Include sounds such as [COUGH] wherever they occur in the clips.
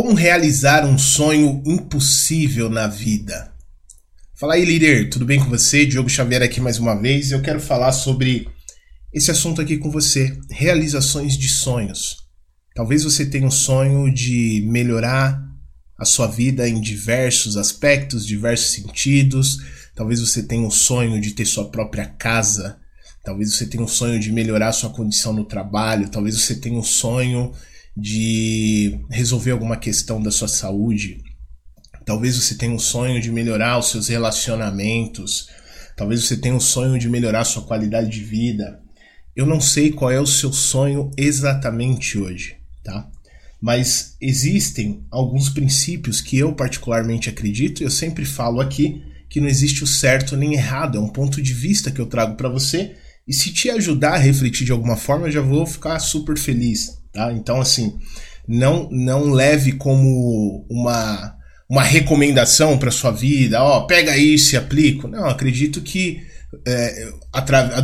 Como realizar um sonho impossível na vida? Fala aí, líder, tudo bem com você? Diogo Xavier aqui mais uma vez. Eu quero falar sobre esse assunto aqui com você: realizações de sonhos. Talvez você tenha um sonho de melhorar a sua vida em diversos aspectos, diversos sentidos. Talvez você tenha um sonho de ter sua própria casa. Talvez você tenha um sonho de melhorar sua condição no trabalho. Talvez você tenha um sonho de resolver alguma questão da sua saúde. Talvez você tenha um sonho de melhorar os seus relacionamentos. Talvez você tenha um sonho de melhorar a sua qualidade de vida. Eu não sei qual é o seu sonho exatamente hoje, tá? Mas existem alguns princípios que eu particularmente acredito, e eu sempre falo aqui que não existe o certo nem errado, é um ponto de vista que eu trago para você, e se te ajudar a refletir de alguma forma, eu já vou ficar super feliz, Tá? Então, assim, não, não leve como uma, uma recomendação para sua vida, ó, pega isso e aplica. Não, acredito que é,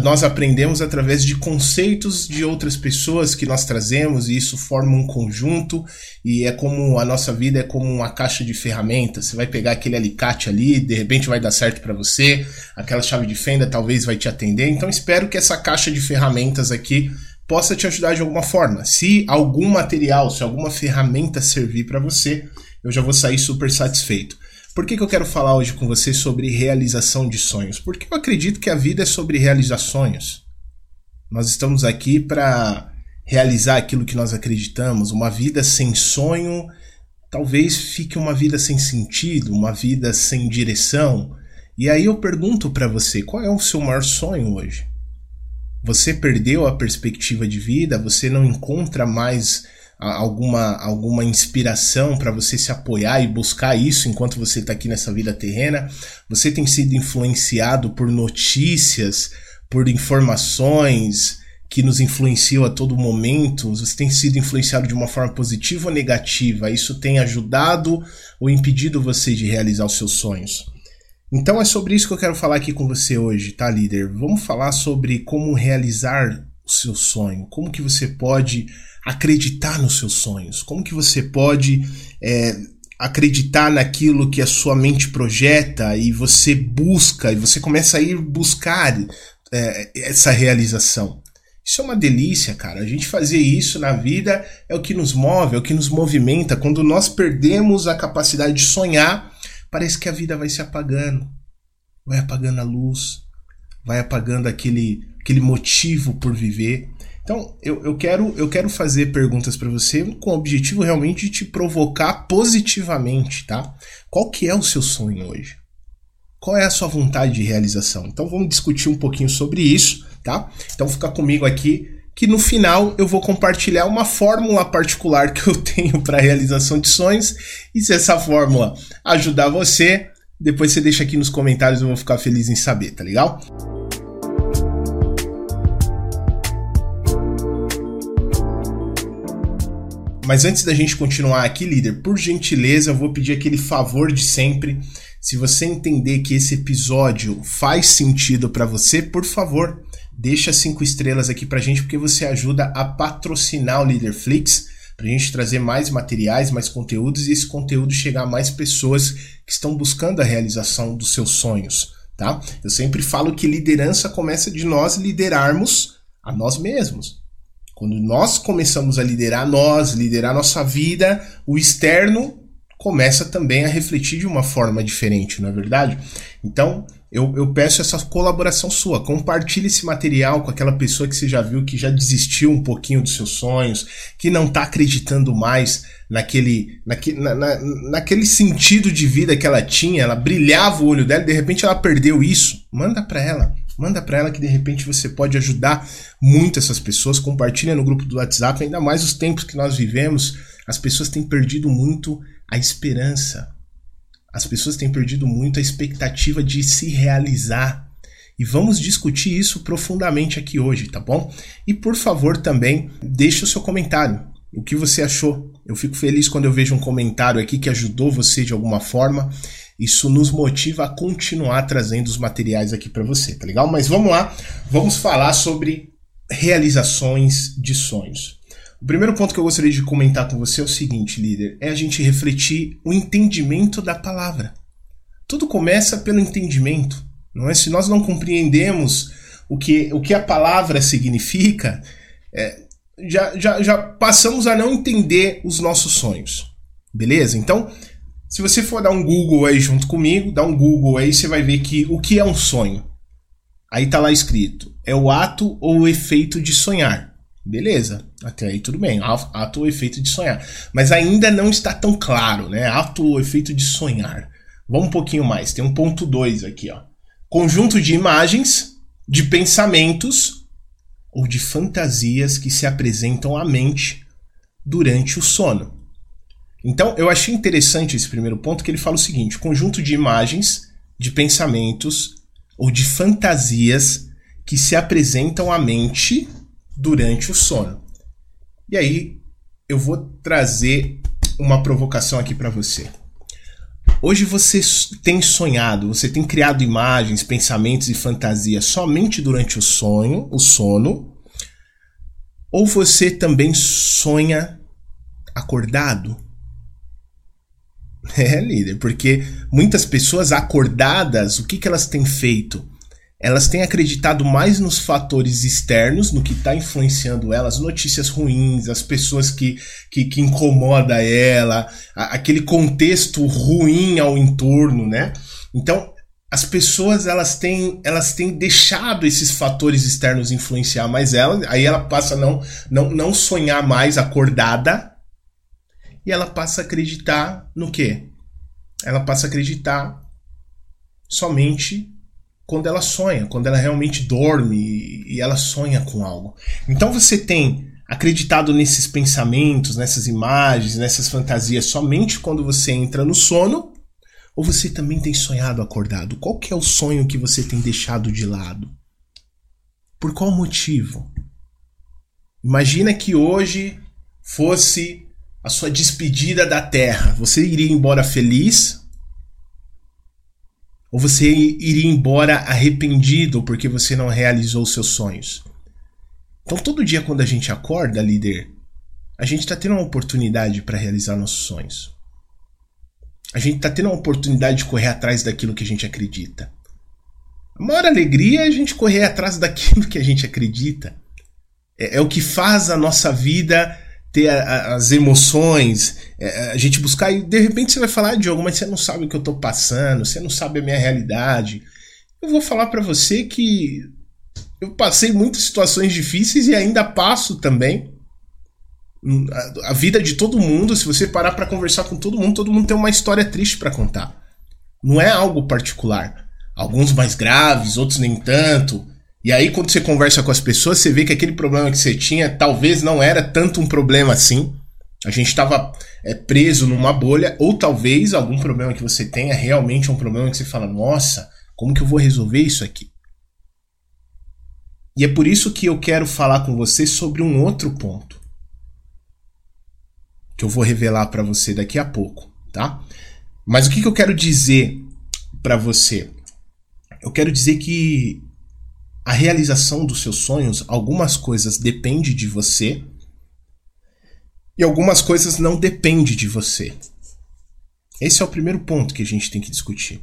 nós aprendemos através de conceitos de outras pessoas que nós trazemos e isso forma um conjunto e é como a nossa vida é como uma caixa de ferramentas. Você vai pegar aquele alicate ali, de repente vai dar certo para você, aquela chave de fenda talvez vai te atender. Então espero que essa caixa de ferramentas aqui possa te ajudar de alguma forma. Se algum material, se alguma ferramenta servir para você, eu já vou sair super satisfeito. Por que, que eu quero falar hoje com você sobre realização de sonhos? Porque eu acredito que a vida é sobre realizar sonhos. Nós estamos aqui para realizar aquilo que nós acreditamos. Uma vida sem sonho talvez fique uma vida sem sentido, uma vida sem direção. E aí eu pergunto para você, qual é o seu maior sonho hoje? Você perdeu a perspectiva de vida, você não encontra mais alguma, alguma inspiração para você se apoiar e buscar isso enquanto você está aqui nessa vida terrena, você tem sido influenciado por notícias, por informações que nos influenciam a todo momento, você tem sido influenciado de uma forma positiva ou negativa, isso tem ajudado ou impedido você de realizar os seus sonhos. Então é sobre isso que eu quero falar aqui com você hoje, tá, líder? Vamos falar sobre como realizar o seu sonho, como que você pode acreditar nos seus sonhos, como que você pode é, acreditar naquilo que a sua mente projeta e você busca e você começa a ir buscar é, essa realização. Isso é uma delícia, cara. A gente fazer isso na vida é o que nos move, é o que nos movimenta. Quando nós perdemos a capacidade de sonhar, parece que a vida vai se apagando. Vai apagando a luz, vai apagando aquele, aquele motivo por viver. Então, eu, eu, quero, eu quero fazer perguntas para você com o objetivo realmente de te provocar positivamente, tá? Qual que é o seu sonho hoje? Qual é a sua vontade de realização? Então, vamos discutir um pouquinho sobre isso, tá? Então, fica comigo aqui que no final eu vou compartilhar uma fórmula particular que eu [LAUGHS] tenho para realização de sonhos. E se essa fórmula ajudar você, depois você deixa aqui nos comentários, eu vou ficar feliz em saber, tá legal? Mas antes da gente continuar aqui, líder, por gentileza, eu vou pedir aquele favor de sempre. Se você entender que esse episódio faz sentido para você, por favor, Deixa cinco estrelas aqui pra gente, porque você ajuda a patrocinar o Leaderflix, pra gente trazer mais materiais, mais conteúdos e esse conteúdo chegar a mais pessoas que estão buscando a realização dos seus sonhos, tá? Eu sempre falo que liderança começa de nós liderarmos a nós mesmos. Quando nós começamos a liderar nós, liderar nossa vida, o externo começa também a refletir de uma forma diferente, não é verdade? Então, eu, eu peço essa colaboração sua. Compartilhe esse material com aquela pessoa que você já viu que já desistiu um pouquinho dos seus sonhos, que não está acreditando mais naquele, naque, na, na, naquele sentido de vida que ela tinha. Ela brilhava o olho dela e de repente ela perdeu isso. Manda para ela. Manda para ela que de repente você pode ajudar muito essas pessoas. Compartilha no grupo do WhatsApp, ainda mais os tempos que nós vivemos. As pessoas têm perdido muito a esperança as pessoas têm perdido muito a expectativa de se realizar. E vamos discutir isso profundamente aqui hoje, tá bom? E por favor também deixe o seu comentário. O que você achou? Eu fico feliz quando eu vejo um comentário aqui que ajudou você de alguma forma. Isso nos motiva a continuar trazendo os materiais aqui para você, tá legal? Mas vamos lá, vamos falar sobre realizações de sonhos. O primeiro ponto que eu gostaria de comentar com você é o seguinte, líder: é a gente refletir o entendimento da palavra. Tudo começa pelo entendimento. Não é? Se nós não compreendemos o que, o que a palavra significa, é, já, já, já passamos a não entender os nossos sonhos. Beleza? Então, se você for dar um Google aí junto comigo, dá um Google aí, você vai ver que o que é um sonho. Aí tá lá escrito: é o ato ou o efeito de sonhar. Beleza, até aí tudo bem, ato ou efeito de sonhar. Mas ainda não está tão claro, né? Ato ou efeito de sonhar. Vamos um pouquinho mais, tem um ponto 2 aqui, ó. Conjunto de imagens, de pensamentos ou de fantasias que se apresentam à mente durante o sono. Então, eu achei interessante esse primeiro ponto que ele fala o seguinte: conjunto de imagens, de pensamentos ou de fantasias que se apresentam à mente durante o sono. E aí eu vou trazer uma provocação aqui para você. Hoje você tem sonhado, você tem criado imagens, pensamentos e fantasias somente durante o sonho, o sono, ou você também sonha acordado? [LAUGHS] É, líder, porque muitas pessoas acordadas, o que, que elas têm feito? Elas têm acreditado mais nos fatores externos, no que está influenciando elas, notícias ruins, as pessoas que, que, que incomoda ela, a, aquele contexto ruim ao entorno, né? Então, as pessoas elas têm, elas têm deixado esses fatores externos influenciar mais ela, aí ela passa a não, não, não sonhar mais acordada, e ela passa a acreditar no quê? Ela passa a acreditar somente quando ela sonha, quando ela realmente dorme e ela sonha com algo. Então você tem acreditado nesses pensamentos, nessas imagens, nessas fantasias somente quando você entra no sono? Ou você também tem sonhado acordado? Qual é o sonho que você tem deixado de lado? Por qual motivo? Imagina que hoje fosse a sua despedida da terra, você iria embora feliz? Ou você iria embora arrependido porque você não realizou seus sonhos? Então, todo dia quando a gente acorda, líder, a gente está tendo uma oportunidade para realizar nossos sonhos. A gente está tendo uma oportunidade de correr atrás daquilo que a gente acredita. A maior alegria é a gente correr atrás daquilo que a gente acredita. É, é o que faz a nossa vida ter a, a, as emoções, é, a gente buscar e de repente você vai falar, ah, Diogo, mas você não sabe o que eu tô passando, você não sabe a minha realidade. Eu vou falar para você que eu passei muitas situações difíceis e ainda passo também. Hum, a, a vida de todo mundo, se você parar para conversar com todo mundo, todo mundo tem uma história triste para contar. Não é algo particular. Alguns mais graves, outros nem tanto. E aí, quando você conversa com as pessoas, você vê que aquele problema que você tinha talvez não era tanto um problema assim. A gente estava é, preso numa bolha, ou talvez algum problema que você tenha realmente um problema que você fala: nossa, como que eu vou resolver isso aqui? E é por isso que eu quero falar com você sobre um outro ponto. Que eu vou revelar para você daqui a pouco, tá? Mas o que, que eu quero dizer para você? Eu quero dizer que a realização dos seus sonhos, algumas coisas dependem de você e algumas coisas não dependem de você. Esse é o primeiro ponto que a gente tem que discutir.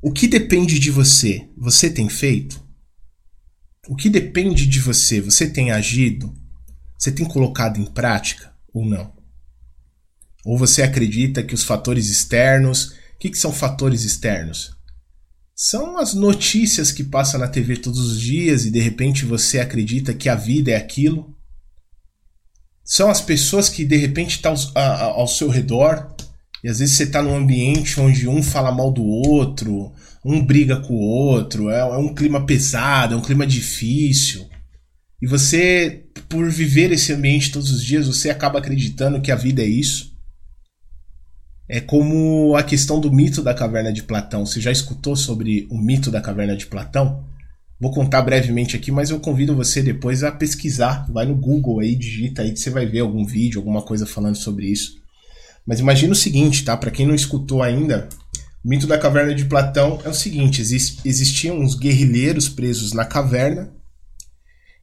O que depende de você, você tem feito? O que depende de você, você tem agido? Você tem colocado em prática ou não? Ou você acredita que os fatores externos. O que, que são fatores externos? São as notícias que passam na TV todos os dias e de repente você acredita que a vida é aquilo. São as pessoas que de repente estão tá ao, ao seu redor e às vezes você está num ambiente onde um fala mal do outro, um briga com o outro, é, é um clima pesado, é um clima difícil. E você, por viver esse ambiente todos os dias, você acaba acreditando que a vida é isso. É como a questão do mito da caverna de Platão. Você já escutou sobre o mito da caverna de Platão? Vou contar brevemente aqui, mas eu convido você depois a pesquisar. Vai no Google aí, digita aí que você vai ver algum vídeo, alguma coisa falando sobre isso. Mas imagina o seguinte, tá? Para quem não escutou ainda, o mito da caverna de Platão é o seguinte: existiam uns guerrilheiros presos na caverna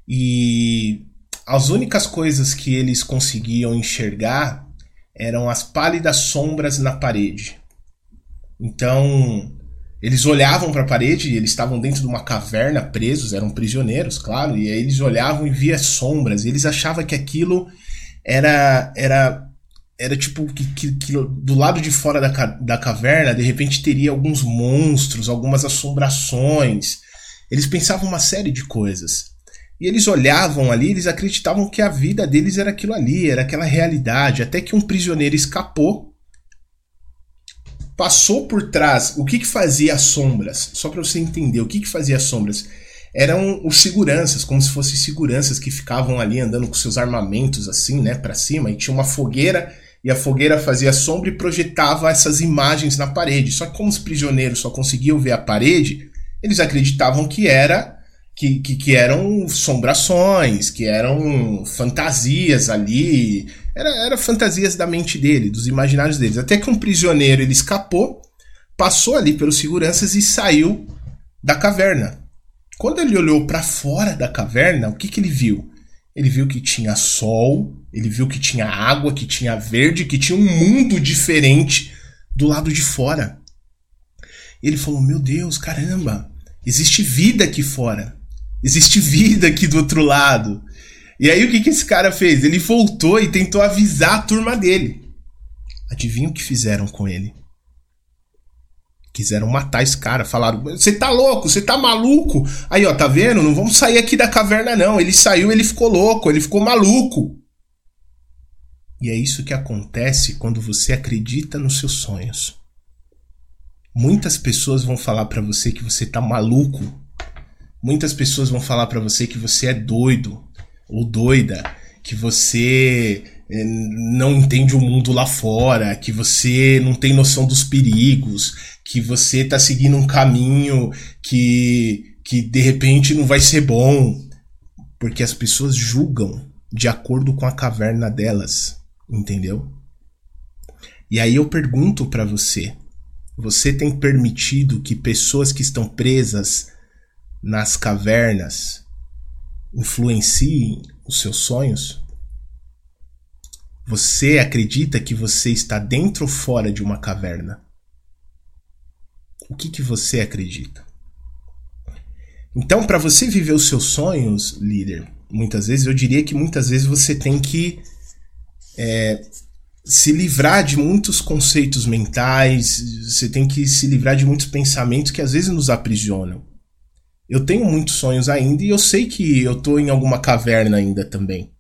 e as únicas coisas que eles conseguiam enxergar eram as pálidas sombras na parede. Então, eles olhavam para a parede, eles estavam dentro de uma caverna, presos, eram prisioneiros, claro, e aí eles olhavam e via sombras, e eles achavam que aquilo era era era tipo que, que, que, do lado de fora da, da caverna, de repente teria alguns monstros, algumas assombrações. Eles pensavam uma série de coisas. E eles olhavam ali, eles acreditavam que a vida deles era aquilo ali, era aquela realidade, até que um prisioneiro escapou, passou por trás. O que que fazia as sombras? Só para você entender, o que que fazia as sombras? Eram os seguranças, como se fossem seguranças que ficavam ali andando com seus armamentos assim, né, para cima, e tinha uma fogueira e a fogueira fazia sombra e projetava essas imagens na parede. Só que como os prisioneiros só conseguiam ver a parede, eles acreditavam que era que, que, que eram sombrações, que eram fantasias ali, era, era fantasias da mente dele, dos imaginários deles. Até que um prisioneiro ele escapou, passou ali pelos seguranças e saiu da caverna. Quando ele olhou para fora da caverna, o que, que ele viu? Ele viu que tinha sol, ele viu que tinha água, que tinha verde, que tinha um mundo diferente do lado de fora. Ele falou: Meu Deus, caramba, existe vida aqui fora. Existe vida aqui do outro lado. E aí o que, que esse cara fez? Ele voltou e tentou avisar a turma dele. Adivinha o que fizeram com ele? Quiseram matar esse cara. Falaram: Você tá louco? Você tá maluco? Aí, ó, tá vendo? Não vamos sair aqui da caverna, não. Ele saiu, ele ficou louco, ele ficou maluco. E é isso que acontece quando você acredita nos seus sonhos. Muitas pessoas vão falar para você que você tá maluco Muitas pessoas vão falar para você que você é doido ou doida, que você eh, não entende o mundo lá fora, que você não tem noção dos perigos, que você tá seguindo um caminho que que de repente não vai ser bom, porque as pessoas julgam de acordo com a caverna delas, entendeu? E aí eu pergunto para você, você tem permitido que pessoas que estão presas nas cavernas influenciem os seus sonhos? Você acredita que você está dentro ou fora de uma caverna? O que, que você acredita? Então, para você viver os seus sonhos, líder, muitas vezes eu diria que muitas vezes você tem que é, se livrar de muitos conceitos mentais, você tem que se livrar de muitos pensamentos que às vezes nos aprisionam. Eu tenho muitos sonhos ainda e eu sei que eu tô em alguma caverna ainda também.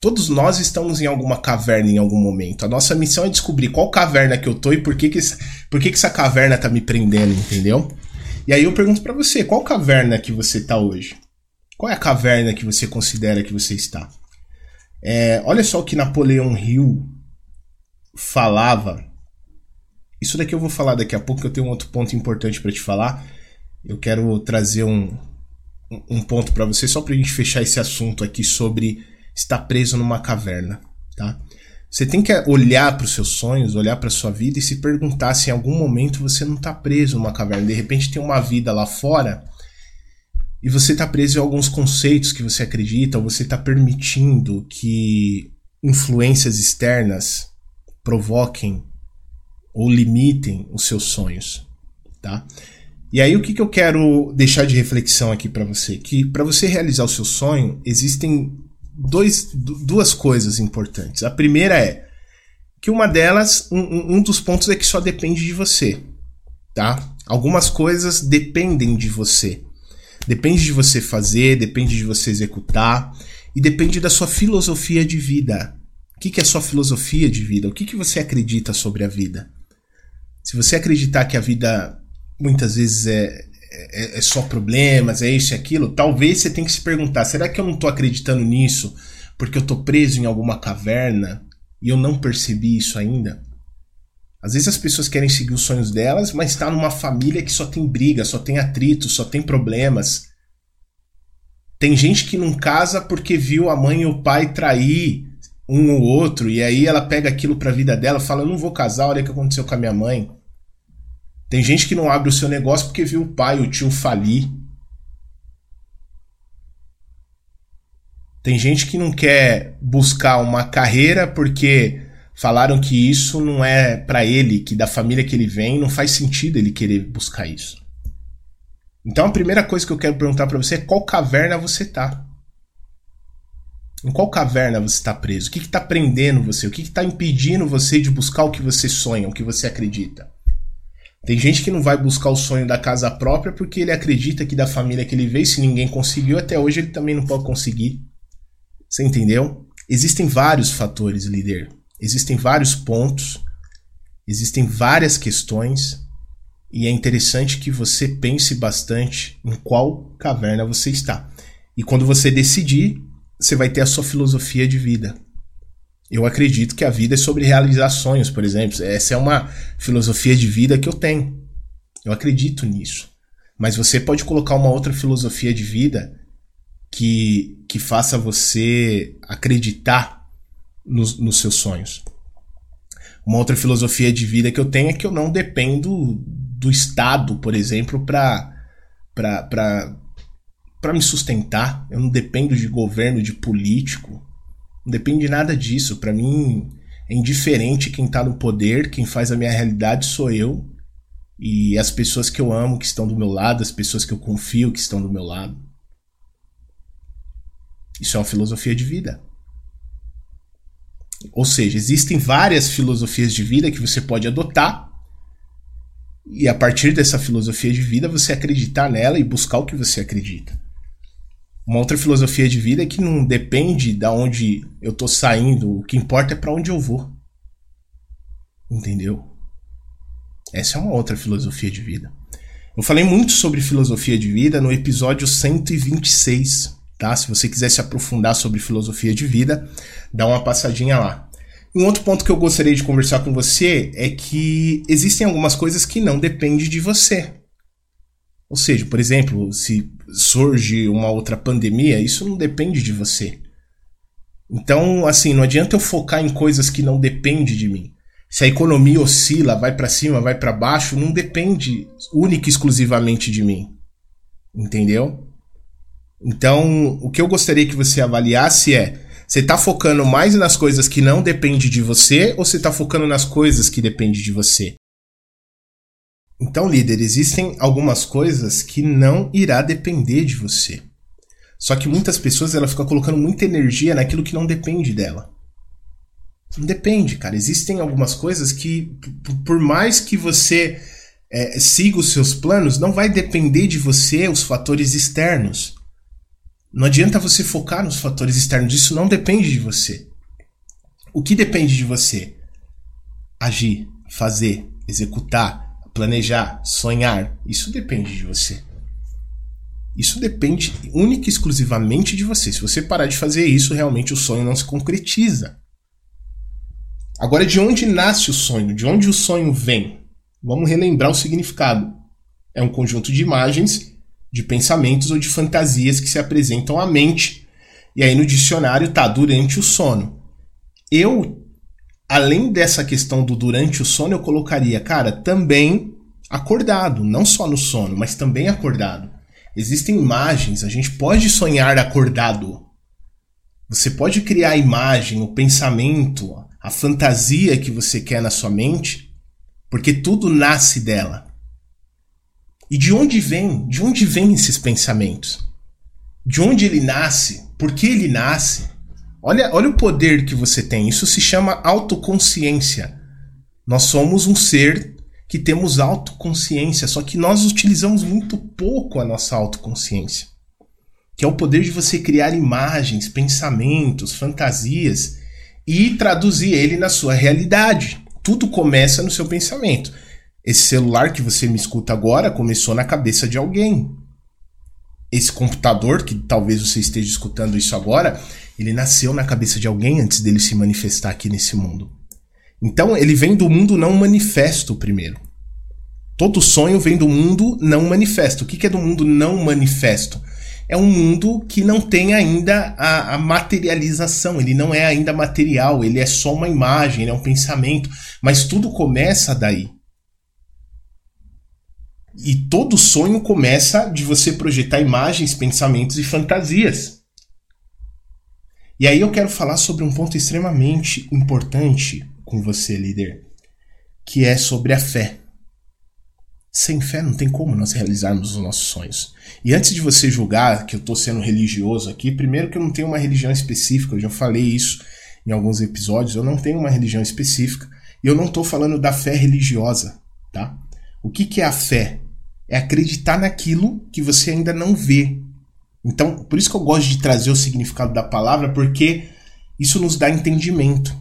Todos nós estamos em alguma caverna em algum momento. A nossa missão é descobrir qual caverna que eu tô e por que que, por que, que essa caverna tá me prendendo, entendeu? E aí eu pergunto para você, qual caverna que você tá hoje? Qual é a caverna que você considera que você está? É, olha só o que Napoleão Hill falava. Isso daqui eu vou falar daqui a pouco, que eu tenho um outro ponto importante para te falar eu quero trazer um, um ponto para você só para a gente fechar esse assunto aqui sobre estar preso numa caverna, tá? Você tem que olhar para os seus sonhos, olhar para sua vida e se perguntar se em algum momento você não está preso numa caverna. De repente tem uma vida lá fora e você está preso em alguns conceitos que você acredita, ou você está permitindo que influências externas provoquem ou limitem os seus sonhos, tá? E aí o que, que eu quero deixar de reflexão aqui para você? Que para você realizar o seu sonho, existem dois, duas coisas importantes. A primeira é que uma delas, um, um dos pontos é que só depende de você, tá? Algumas coisas dependem de você. Depende de você fazer, depende de você executar e depende da sua filosofia de vida. O que, que é sua filosofia de vida? O que, que você acredita sobre a vida? Se você acreditar que a vida muitas vezes é, é, é, só problemas, é isso e aquilo, talvez você tenha que se perguntar: será que eu não estou acreditando nisso porque eu estou preso em alguma caverna e eu não percebi isso ainda? Às vezes as pessoas querem seguir os sonhos delas, mas está numa família que só tem briga, só tem atrito, só tem problemas. Tem gente que não casa porque viu a mãe e o pai trair um ou outro, e aí ela pega aquilo para a vida dela, fala: "Eu não vou casar, olha o que aconteceu com a minha mãe". Tem gente que não abre o seu negócio porque viu o pai, o tio falir. Tem gente que não quer buscar uma carreira porque falaram que isso não é para ele, que da família que ele vem não faz sentido ele querer buscar isso. Então a primeira coisa que eu quero perguntar para você é qual caverna você tá. Em qual caverna você está preso? O que está prendendo você? O que está impedindo você de buscar o que você sonha, o que você acredita? Tem gente que não vai buscar o sonho da casa própria porque ele acredita que da família que ele veio, se ninguém conseguiu, até hoje ele também não pode conseguir. Você entendeu? Existem vários fatores, líder. Existem vários pontos. Existem várias questões. E é interessante que você pense bastante em qual caverna você está. E quando você decidir, você vai ter a sua filosofia de vida. Eu acredito que a vida é sobre realizar sonhos, por exemplo. Essa é uma filosofia de vida que eu tenho. Eu acredito nisso. Mas você pode colocar uma outra filosofia de vida que, que faça você acreditar nos, nos seus sonhos. Uma outra filosofia de vida que eu tenho é que eu não dependo do Estado, por exemplo, para para me sustentar. Eu não dependo de governo, de político. Não depende de nada disso. Para mim é indiferente quem tá no poder, quem faz a minha realidade sou eu. E as pessoas que eu amo que estão do meu lado, as pessoas que eu confio que estão do meu lado. Isso é uma filosofia de vida. Ou seja, existem várias filosofias de vida que você pode adotar e a partir dessa filosofia de vida você acreditar nela e buscar o que você acredita. Uma outra filosofia de vida é que não depende de onde eu tô saindo, o que importa é para onde eu vou. Entendeu? Essa é uma outra filosofia de vida. Eu falei muito sobre filosofia de vida no episódio 126, tá? Se você quiser se aprofundar sobre filosofia de vida, dá uma passadinha lá. Um outro ponto que eu gostaria de conversar com você é que existem algumas coisas que não dependem de você. Ou seja, por exemplo, se surge uma outra pandemia, isso não depende de você. Então, assim, não adianta eu focar em coisas que não dependem de mim. Se a economia oscila, vai para cima, vai para baixo, não depende única e exclusivamente de mim. Entendeu? Então, o que eu gostaria que você avaliasse é: você está focando mais nas coisas que não dependem de você ou você está focando nas coisas que dependem de você? Então, líder, existem algumas coisas que não irá depender de você. Só que muitas pessoas ela ficam colocando muita energia naquilo que não depende dela. Não depende, cara. Existem algumas coisas que, por mais que você é, siga os seus planos, não vai depender de você os fatores externos. Não adianta você focar nos fatores externos, isso não depende de você. O que depende de você? Agir, fazer, executar, planejar, sonhar, isso depende de você. Isso depende única e exclusivamente de você. Se você parar de fazer isso, realmente o sonho não se concretiza. Agora, de onde nasce o sonho? De onde o sonho vem? Vamos relembrar o significado. É um conjunto de imagens, de pensamentos ou de fantasias que se apresentam à mente. E aí no dicionário tá durante o sono. Eu além dessa questão do durante o sono, eu colocaria, cara, também acordado, não só no sono, mas também acordado. Existem imagens, a gente pode sonhar acordado. Você pode criar a imagem, o pensamento, a fantasia que você quer na sua mente, porque tudo nasce dela. E de onde vem? De onde vêm esses pensamentos? De onde ele nasce? Por que ele nasce? Olha, olha o poder que você tem. Isso se chama autoconsciência. Nós somos um ser que temos autoconsciência, só que nós utilizamos muito pouco a nossa autoconsciência. Que é o poder de você criar imagens, pensamentos, fantasias e traduzir ele na sua realidade. Tudo começa no seu pensamento. Esse celular que você me escuta agora começou na cabeça de alguém. Esse computador, que talvez você esteja escutando isso agora, ele nasceu na cabeça de alguém antes dele se manifestar aqui nesse mundo. Então ele vem do mundo não manifesto primeiro. Todo sonho vem do mundo não manifesto. O que é do mundo não manifesto? É um mundo que não tem ainda a, a, materialização, ele não é ainda material, ele é só uma imagem, ele é um pensamento, mas tudo começa daí. E todo sonho começa de você projetar imagens, pensamentos e fantasias. E aí eu quero falar sobre um ponto extremamente importante com você, líder, que é sobre a fé. Sem fé não tem como nós realizarmos os nossos sonhos. E antes de você julgar que eu estou sendo religioso aqui, primeiro que eu não tenho uma religião específica, eu já falei isso em alguns episódios, eu não tenho uma religião específica e eu não estou falando da fé religiosa, tá? O que, que é a fé? É acreditar naquilo que você ainda não vê, então, por isso que eu gosto de trazer o significado da palavra, porque isso nos dá entendimento.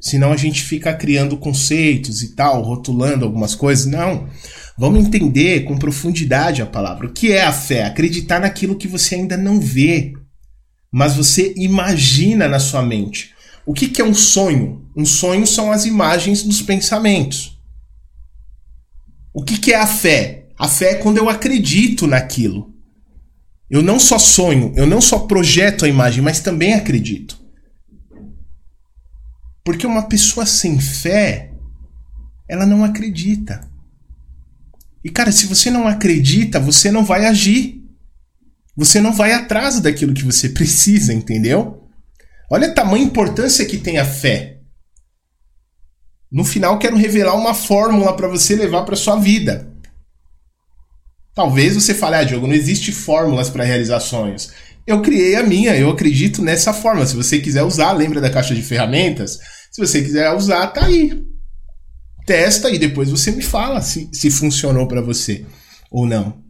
Senão a gente fica criando conceitos e tal, rotulando algumas coisas. Não. Vamos entender com profundidade a palavra. O que é a fé? Acreditar naquilo que você ainda não vê, mas você imagina na sua mente. O que, que é um sonho? Um sonho são as imagens dos pensamentos. O que, que é a fé? A fé é quando eu acredito naquilo. Eu não só sonho, eu não só projeto a imagem, mas também acredito. Porque uma pessoa sem fé, ela não acredita. E cara, se você não acredita, você não vai agir. Você não vai atrás daquilo que você precisa, entendeu? Olha a tamanha importância que tem a fé. No final, quero revelar uma fórmula para você levar para sua vida. Talvez você fale, ah, Diogo, não existe fórmulas para realizar sonhos. Eu criei a minha, eu acredito nessa fórmula. Se você quiser usar, lembra da caixa de ferramentas? Se você quiser usar, tá aí. Testa e depois você me fala se, se funcionou para você ou não.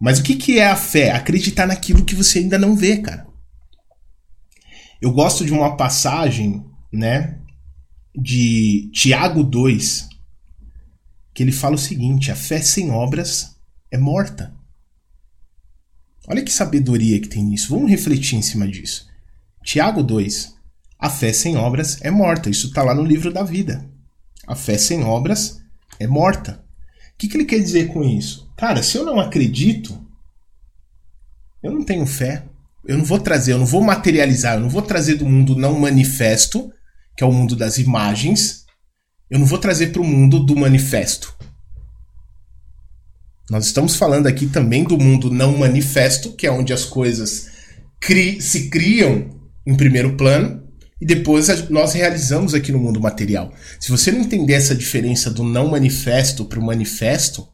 Mas o que, que é a fé? Acreditar naquilo que você ainda não vê, cara. Eu gosto de uma passagem, né, de Tiago 2, que ele fala o seguinte: a fé sem obras é morta. Olha que sabedoria que tem nisso. Vamos refletir em cima disso. Tiago 2. A fé sem obras é morta. Isso está lá no livro da vida. A fé sem obras é morta. O que, que ele quer dizer com isso? Cara, se eu não acredito, eu não tenho fé. Eu não vou trazer, eu não vou materializar, eu não vou trazer do mundo não manifesto, que é o mundo das imagens, eu não vou trazer para o mundo do manifesto. Nós estamos falando aqui também do mundo não manifesto, que é onde as coisas cri se criam em primeiro plano e depois nós realizamos aqui no mundo material. Se você não entender essa diferença do não manifesto para o manifesto,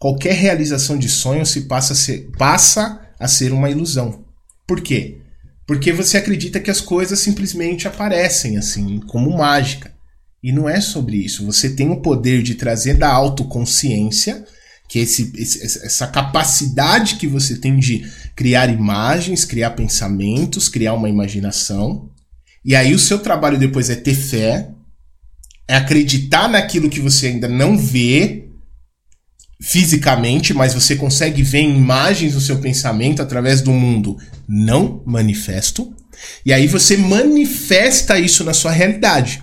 qualquer realização de sonho se passa a ser, passa a ser uma ilusão. Por quê? Porque você acredita que as coisas simplesmente aparecem assim, como mágica. E não é sobre isso. Você tem o poder de trazer da autoconsciência que esse, esse, essa capacidade que você tem de criar imagens, criar pensamentos, criar uma imaginação. E aí o seu trabalho depois é ter fé, é acreditar naquilo que você ainda não vê fisicamente, mas você consegue ver imagens no seu pensamento através do mundo não manifesto. E aí você manifesta isso na sua realidade.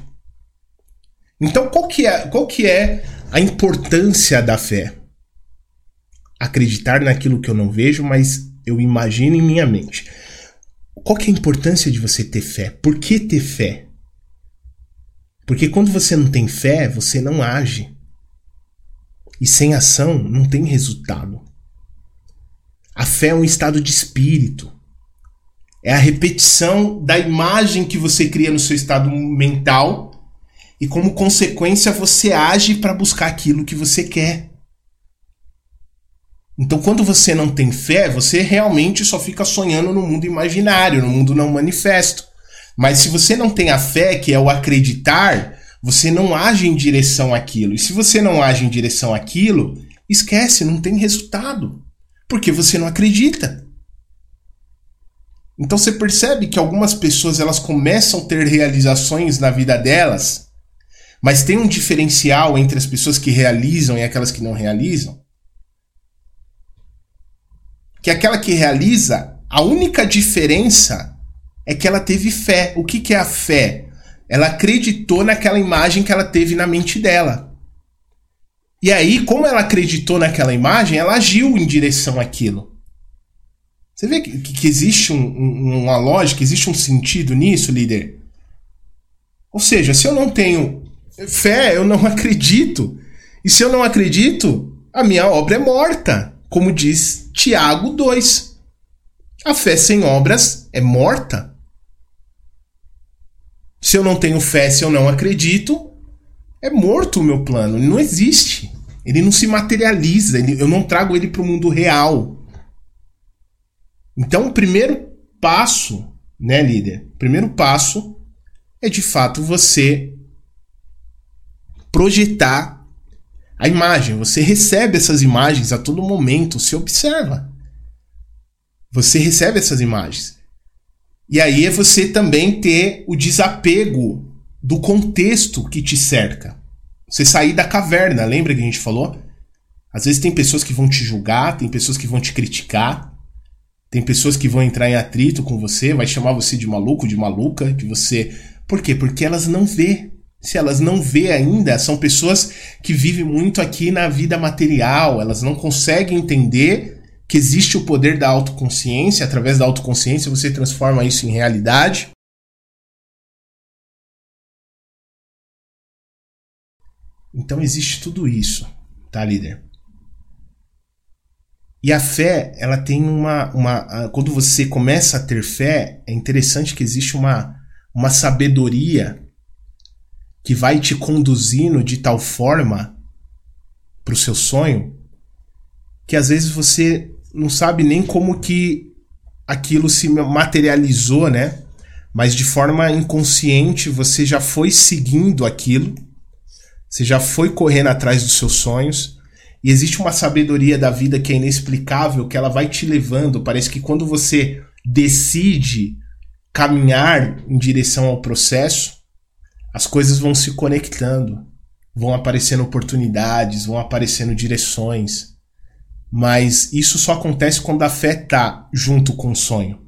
Então qual que é, qual que é a importância da fé? Acreditar naquilo que eu não vejo, mas eu imagino em minha mente. Qual que é a importância de você ter fé? Por que ter fé? Porque quando você não tem fé, você não age. E sem ação não tem resultado. A fé é um estado de espírito. É a repetição da imagem que você cria no seu estado mental e como consequência você age para buscar aquilo que você quer. Então, quando você não tem fé, você realmente só fica sonhando no mundo imaginário, no mundo não manifesto. Mas se você não tem a fé, que é o acreditar, você não age em direção àquilo. E se você não age em direção àquilo, esquece, não tem resultado. Porque você não acredita. Então você percebe que algumas pessoas elas começam a ter realizações na vida delas, mas tem um diferencial entre as pessoas que realizam e aquelas que não realizam que aquela que realiza, a única diferença é que ela teve fé. O que, que é a fé? Ela acreditou naquela imagem que ela teve na mente dela. E aí, como ela acreditou naquela imagem, ela agiu em direção àquilo. Você vê que, que existe um, um, uma lógica, existe um sentido nisso, líder? Ou seja, se eu não tenho fé, eu não [LAUGHS] acredito. E se eu não acredito, a minha obra é morta como diz Tiago 2. A fé sem obras é morta. Se eu não tenho fé, se eu não acredito, é morto o meu plano. Ele não existe. Ele não se materializa. Ele, eu não trago ele para o mundo real. Então, o primeiro passo, né, líder? O primeiro passo é de fato você projetar a imagem. Você recebe essas imagens a todo momento, você observa. Você recebe essas imagens. E aí é você também ter o desapego do contexto que te cerca. Você sair da caverna, lembra que a gente falou? Às vezes tem pessoas que vão te julgar, tem pessoas que vão te criticar, tem pessoas que vão entrar em atrito com você, vai chamar você de maluco, de maluca, de você. Por quê? Porque elas não vê. Se elas não vê ainda, são pessoas que vivem muito aqui na vida material, elas não conseguem entender que existe o poder da autoconsciência, através da autoconsciência você transforma isso em realidade. Então existe tudo isso, tá, líder? E a fé, ela tem uma, uma. Quando você começa a ter fé, é interessante que existe uma, uma sabedoria que vai te conduzindo de tal forma para o seu sonho que às vezes você não sabe nem como que aquilo se materializou, né? Mas de forma inconsciente você já foi seguindo aquilo, você já foi correndo atrás dos seus sonhos. E existe uma sabedoria da vida que é inexplicável, que ela vai te levando. Parece que quando você decide caminhar em direção ao processo, as coisas vão se conectando, vão aparecendo oportunidades, vão aparecendo direções. Mas isso só acontece quando a fé tá junto com o sonho.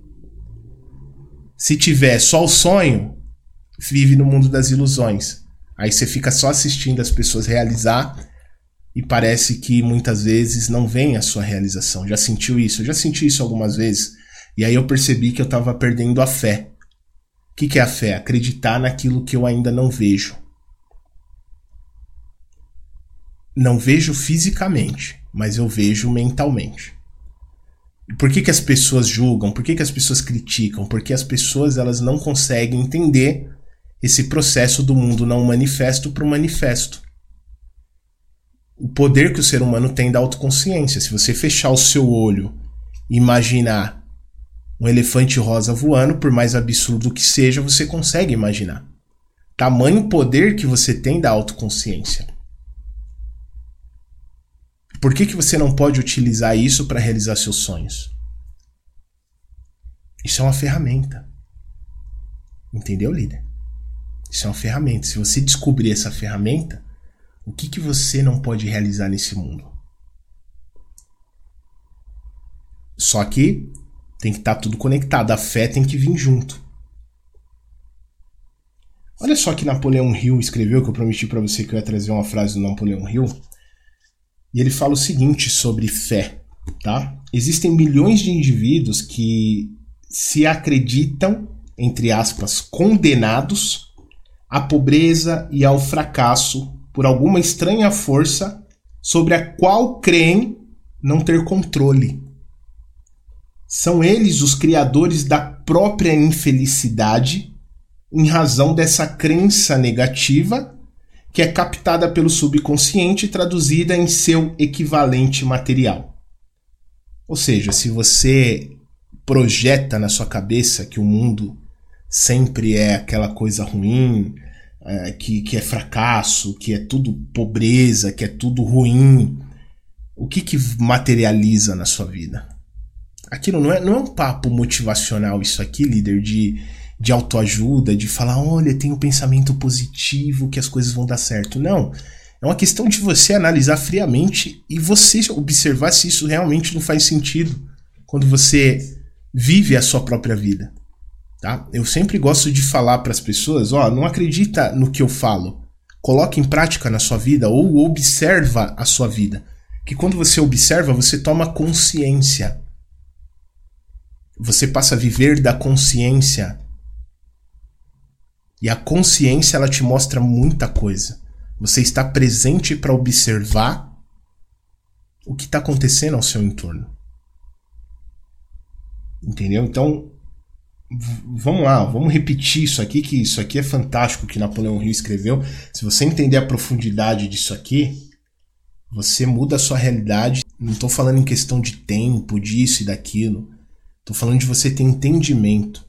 Se tiver só o sonho, vive no mundo das ilusões. Aí você fica só assistindo as pessoas realizar e parece que muitas vezes não vem a sua realização. Já sentiu isso? Eu já senti isso algumas vezes. E aí eu percebi que eu estava perdendo a fé. O que, é a fé? Acreditar naquilo que eu ainda não vejo. Não vejo fisicamente, mas eu vejo mentalmente. Por que, que as pessoas julgam? Por que, que as pessoas criticam? Porque as pessoas elas não conseguem entender esse processo do mundo não manifesto para o manifesto. O poder que o ser humano tem da autoconsciência. Se você fechar o seu olho e imaginar um elefante rosa voando, por mais absurdo que seja, você consegue imaginar. Tamanho poder que você tem da autoconsciência. Por que, que você não pode utilizar isso para realizar seus sonhos? Isso é uma ferramenta. Entendeu, líder? Isso é uma ferramenta. Se você descobrir essa ferramenta, o que, que você não pode realizar nesse mundo? Só que tem que estar tá tudo conectado. A fé tem que vir junto. Olha só que Napoleão Hill escreveu, que eu prometi para você que eu ia trazer uma frase do Napoleão Hill. E ele fala o seguinte sobre fé, tá? Existem milhões de indivíduos que se acreditam, entre aspas, condenados à pobreza e ao fracasso por alguma estranha força sobre a qual creem não ter controle. São eles os criadores da própria infelicidade em razão dessa crença negativa que é captada pelo subconsciente e traduzida em seu equivalente material. Ou seja, se você projeta na sua cabeça que o mundo sempre é aquela coisa ruim, é, que, que é fracasso, que é tudo pobreza, que é tudo ruim, o que, que materializa na sua vida? Aquilo não é, não é um papo motivacional, isso aqui, líder, de de autoajuda, de falar, olha, tem um pensamento positivo que as coisas vão dar certo. Não. É uma questão de você analisar friamente e você observar se isso realmente não faz sentido quando você vive a sua própria vida. Tá? Eu sempre gosto de falar para as pessoas, ó, não acredita no que eu falo. Coloque em prática na sua vida ou observa a sua vida. Que quando você observa, você toma consciência. Você passa a viver da consciência e a consciência ela te mostra muita coisa. Você está presente para observar o que está acontecendo ao seu entorno. Entendeu? Então, vamos lá, vamos repetir isso aqui, que isso aqui é fantástico que Napoleão Hill escreveu. Se você entender a profundidade disso aqui, você muda a sua realidade. Não estou falando em questão de tempo, disso e daquilo. Estou falando de você ter entendimento.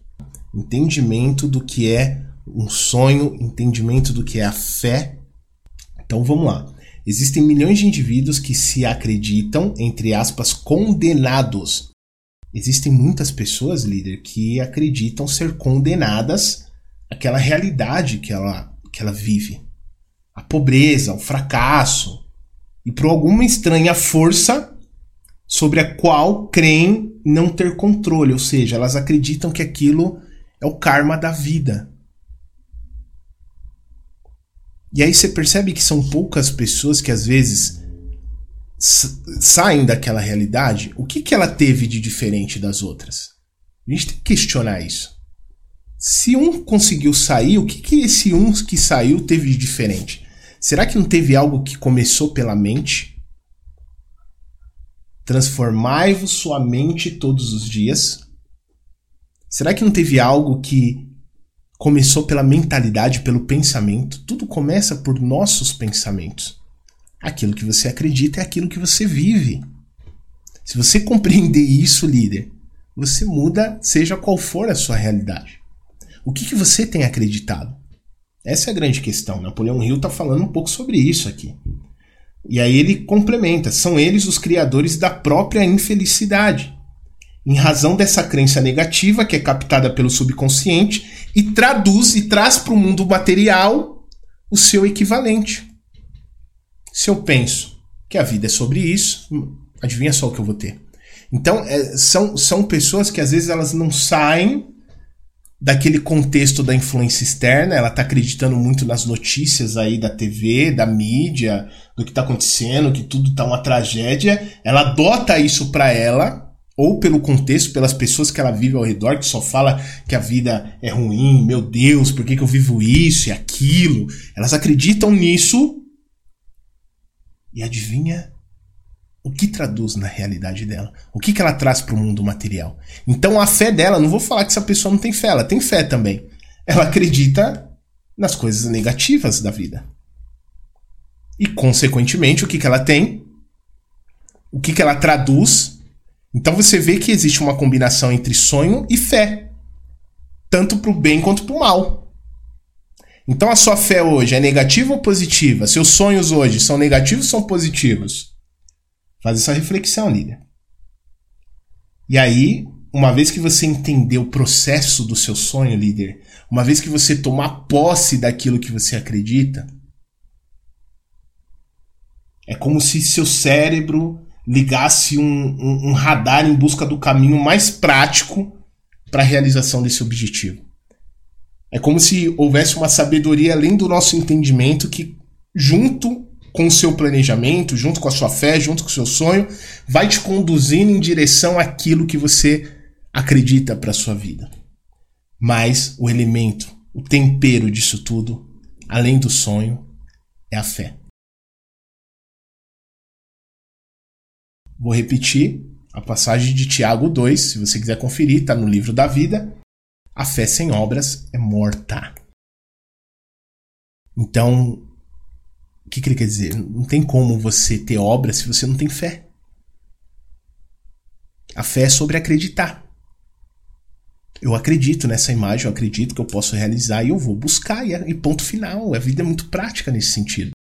Entendimento do que é um sonho, entendimento do que é a fé. Então vamos lá. Existem milhões de indivíduos que se acreditam, entre aspas, condenados. Existem muitas pessoas, líder, que acreditam ser condenadas àquela realidade que ela, que ela vive. A pobreza, o fracasso. E por alguma estranha força sobre a qual creem não ter controle. Ou seja, elas acreditam que aquilo é o karma da vida. E aí você percebe que são poucas pessoas que às vezes saem daquela realidade. O que, que ela teve de diferente das outras? A gente tem que questionar isso. Se um conseguiu sair, o que, que esse um que saiu teve de diferente? Será que não teve algo que começou pela mente? Transformai-vos sua mente todos os dias. Será que não teve algo que começou pela mentalidade, pelo pensamento. Tudo começa por nossos pensamentos. Aquilo que você acredita é aquilo que você vive. Se você compreender isso, líder, você muda, seja qual for a sua realidade. O que, que você tem acreditado? Essa é a grande questão. Napoleão Hill está falando um pouco sobre isso aqui. E aí ele complementa: são eles os criadores da própria infelicidade em razão dessa crença negativa que é captada pelo subconsciente e traduz e traz para o mundo material o seu equivalente. Se eu penso que a vida é sobre isso, adivinha só o que eu vou ter. Então, é, são, são pessoas que às vezes elas não saem daquele contexto da influência externa, ela está acreditando muito nas notícias aí da TV, da mídia, do que está acontecendo, que tudo está uma tragédia, ela adota isso para ela ou pelo contexto, pelas pessoas que ela vive ao redor, que só fala que a vida é ruim, meu Deus, por que, que eu vivo isso e aquilo? Elas acreditam nisso. E adivinha o que traduz na realidade dela? O que, que ela traz para o mundo material? Então a fé dela, não vou falar que essa pessoa não tem fé, ela tem fé também. Ela acredita nas coisas negativas da vida. E, consequentemente, o que, que ela tem? O que, que ela traduz então você vê que existe uma combinação entre sonho e fé, tanto para o bem quanto para o mal. Então a sua fé hoje é negativa ou positiva? Seus sonhos hoje são negativos ou são positivos? Faz essa reflexão, líder. E aí, uma vez que você entender o processo do seu sonho, líder, uma vez que você tomar posse daquilo que você acredita, é como se seu cérebro ligasse um, um, um radar em busca do caminho mais prático para a realização desse objetivo. É como se houvesse uma sabedoria além do nosso entendimento que, junto com o seu planejamento, junto com a sua fé, junto com o seu sonho, vai te conduzindo em direção àquilo que você acredita para sua vida. Mas o elemento, o tempero disso tudo, além do sonho, é a fé. Vou repetir a passagem de Tiago 2, se você quiser conferir, está no livro da vida. A fé sem obras é morta. Então, que, que ele quer dizer? Não tem como você ter obras se você não tem fé. A fé é sobre acreditar. Eu acredito nessa imagem, eu acredito que eu posso realizar e eu vou buscar, e ponto final. A vida é muito prática nesse sentido.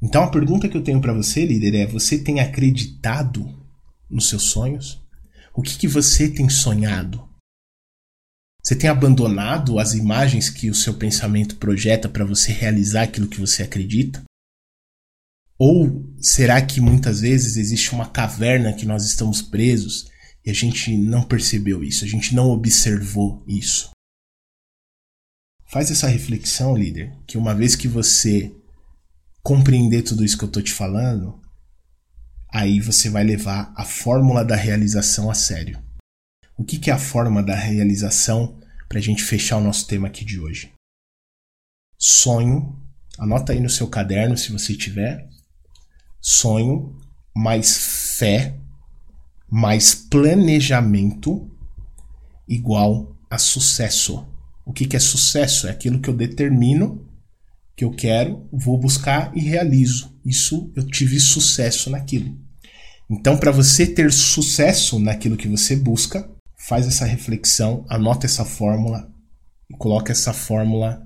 Então a pergunta que eu tenho para você, líder, é: você tem acreditado nos seus sonhos? O que, que você tem sonhado? Você tem abandonado as imagens que o seu pensamento projeta para você realizar aquilo que você acredita? Ou será que muitas vezes existe uma caverna que nós estamos presos e a gente não percebeu isso, a gente não observou isso? Faz essa reflexão, líder, que uma vez que você compreender tudo isso que eu tô te falando, aí você vai levar a fórmula da realização a sério. O que, que é a forma da realização para a gente fechar o nosso tema aqui de hoje? Sonho, anota aí no seu caderno se você tiver. Sonho mais fé mais planejamento igual a sucesso. O que, que é sucesso? É aquilo que eu determino que eu quero, vou buscar e realizo. Isso eu tive sucesso naquilo. Então, para você ter sucesso naquilo que você busca, faz essa reflexão, anota essa fórmula coloca essa fórmula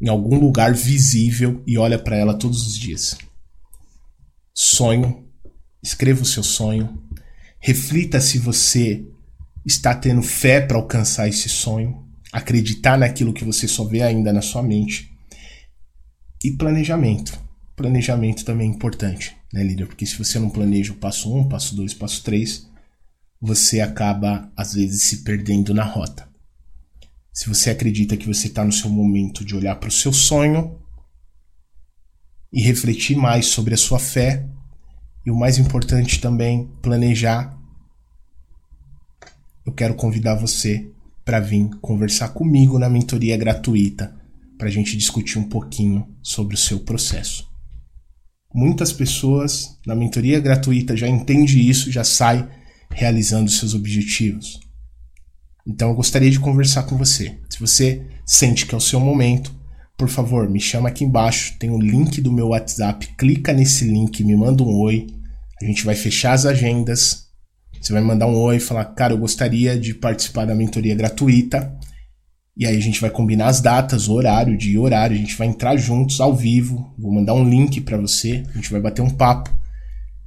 em algum lugar visível e olha para ela todos os dias. Sonho, escreva o seu sonho, reflita se você está tendo fé para alcançar esse sonho, acreditar naquilo que você só vê ainda na sua mente. E planejamento. Planejamento também é importante, né, líder? Porque se você não planeja o passo 1, um, passo 2, passo 3, você acaba, às vezes, se perdendo na rota. Se você acredita que você está no seu momento de olhar para o seu sonho e refletir mais sobre a sua fé, e o mais importante também, planejar eu quero convidar você para vir conversar comigo na mentoria gratuita para a gente discutir um pouquinho sobre o seu processo. Muitas pessoas na mentoria gratuita já entendem isso, já sai realizando seus objetivos. Então eu gostaria de conversar com você. Se você sente que é o seu momento, por favor, me chama aqui embaixo, tem o um link do meu WhatsApp, clica nesse link, me manda um oi. A gente vai fechar as agendas você vai mandar um oi e falar, cara, eu gostaria de participar da mentoria gratuita. E aí a gente vai combinar as datas, o horário, dia e horário, a gente vai entrar juntos ao vivo, vou mandar um link para você, a gente vai bater um papo.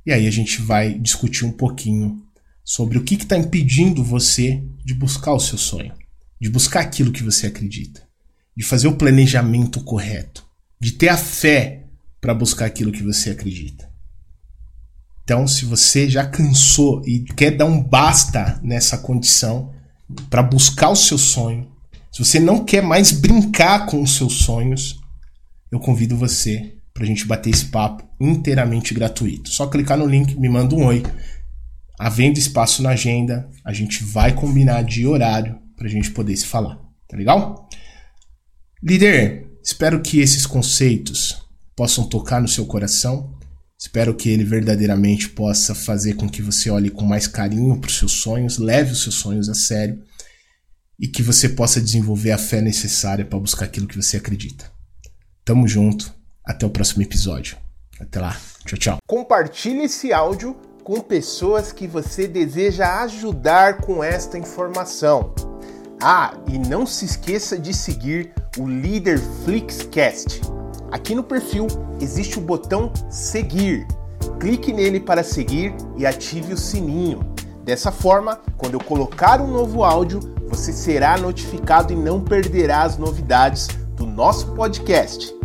E aí a gente vai discutir um pouquinho sobre o que está impedindo você de buscar o seu sonho, de buscar aquilo que você acredita, de fazer o planejamento correto, de ter a fé para buscar aquilo que você acredita. Então, se você já cansou e quer dar um basta nessa condição para buscar o seu sonho, se você não quer mais brincar com os seus sonhos, eu convido você para a gente bater esse papo inteiramente gratuito. Só clicar no link, me manda um oi. Havendo espaço na agenda, a gente vai combinar de horário para a gente poder se falar. Tá legal? Líder, espero que esses conceitos possam tocar no seu coração Espero que ele verdadeiramente possa fazer com que você olhe com mais carinho para os seus sonhos, leve os seus sonhos a sério e que você possa desenvolver a fé necessária para buscar aquilo que você acredita. Tamo junto, até o próximo episódio. Até lá, tchau, tchau. Compartilhe esse áudio com pessoas que você deseja ajudar com esta informação. Ah, e não se esqueça de seguir o Leader Flixcast Aqui no perfil existe o botão seguir. Clique nele para seguir e ative o sininho. Dessa forma, quando eu colocar um novo áudio, você será notificado e não perderá as novidades do nosso podcast.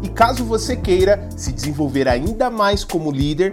E caso você queira se desenvolver ainda mais como líder,